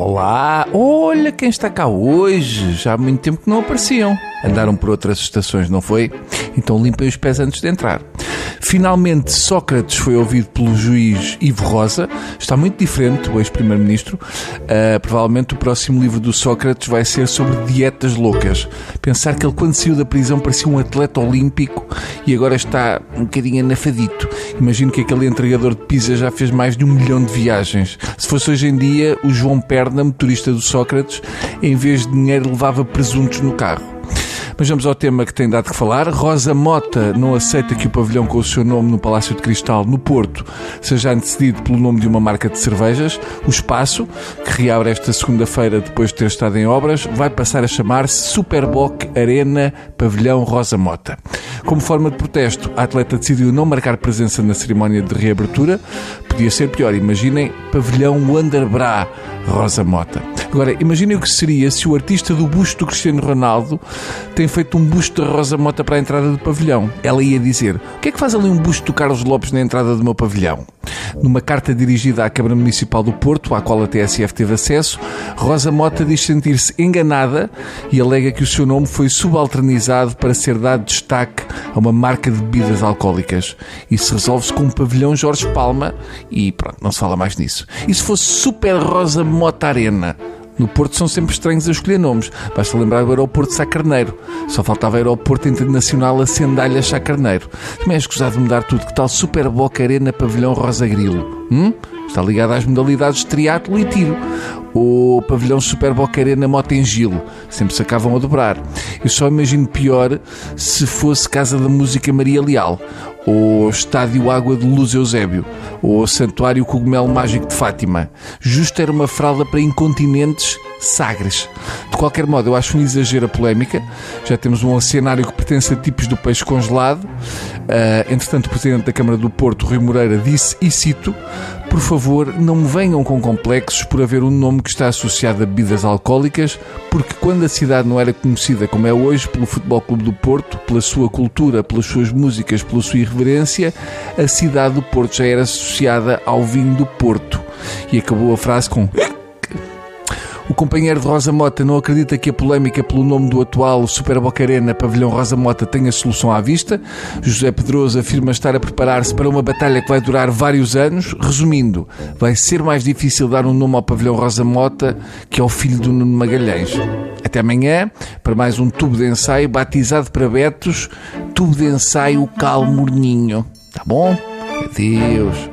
Olá, olha quem está cá hoje. Já há muito tempo que não apareciam. Andaram por outras estações, não foi? Então limpem os pés antes de entrar. Finalmente, Sócrates foi ouvido pelo juiz Ivo Rosa. Está muito diferente, o ex-primeiro-ministro. Uh, provavelmente o próximo livro do Sócrates vai ser sobre dietas loucas. Pensar que ele, quando saiu da prisão, parecia um atleta olímpico e agora está um bocadinho anafadito. Imagino que aquele entregador de pizza já fez mais de um milhão de viagens. Se fosse hoje em dia, o João Perna, motorista do Sócrates, em vez de dinheiro, levava presuntos no carro. Mas vamos ao tema que tem dado que falar. Rosa Mota não aceita que o pavilhão com o seu nome no Palácio de Cristal, no Porto, seja antecedido pelo nome de uma marca de cervejas. O espaço, que reabre esta segunda-feira depois de ter estado em obras, vai passar a chamar-se Superboc Arena Pavilhão Rosa Mota. Como forma de protesto, a atleta decidiu não marcar presença na cerimónia de reabertura. Podia ser pior, imaginem Pavilhão Wanderbra Rosa Mota. Agora, imaginem o que seria se o artista do busto do Cristiano Ronaldo tem feito um busto da Rosa Mota para a entrada do pavilhão. Ela ia dizer: O que é que faz ali um busto do Carlos Lopes na entrada do meu pavilhão? Numa carta dirigida à Câmara Municipal do Porto, à qual a TSF teve acesso, Rosa Mota diz sentir-se enganada e alega que o seu nome foi subalternizado para ser dado destaque a uma marca de bebidas alcoólicas. Isso resolve-se com um pavilhão Jorge Palma e pronto, não se fala mais nisso. E se fosse Super Rosa Mota Arena? No Porto são sempre estranhos a escolher nomes. Basta lembrar do aeroporto Sá Carneiro. Só faltava aeroporto internacional a Sendalha Sá Carneiro. Também é escusado de mudar tudo. Que tal Super Boca Arena Pavilhão Rosa Grilo? Hum? Está ligado às modalidades de triatlo e tiro. O pavilhão Super Boca Arena Motengilo. Sempre se acabam a dobrar. Eu só imagino pior se fosse Casa da Música Maria Leal ou Estádio Água de Luz Eusébio, ou Santuário Cogumelo Mágico de Fátima. Justo era uma fralda para incontinentes sagres. De qualquer modo, eu acho um exagero a polémica. Já temos um cenário que pertence a tipos do peixe congelado. Uh, entretanto, o Presidente da Câmara do Porto, Rui Moreira, disse, e cito, por favor, não venham com complexos por haver um nome que está associado a bebidas alcoólicas, porque quando a cidade não era conhecida como é hoje pelo Futebol Clube do Porto, pela sua cultura, pelas suas músicas, pela sua irreverência, a cidade do Porto já era associada ao vinho do Porto. E acabou a frase com o companheiro de Rosa Mota não acredita que a polémica pelo nome do atual Super Bocarena Pavilhão Rosa Mota tenha solução à vista. José Pedroso afirma estar a preparar-se para uma batalha que vai durar vários anos. Resumindo, vai ser mais difícil dar um nome ao Pavilhão Rosa Mota que ao filho do Nuno Magalhães. Até amanhã para mais um tubo de ensaio batizado para Betos, tubo de ensaio Calmorninho. Tá bom? Adeus.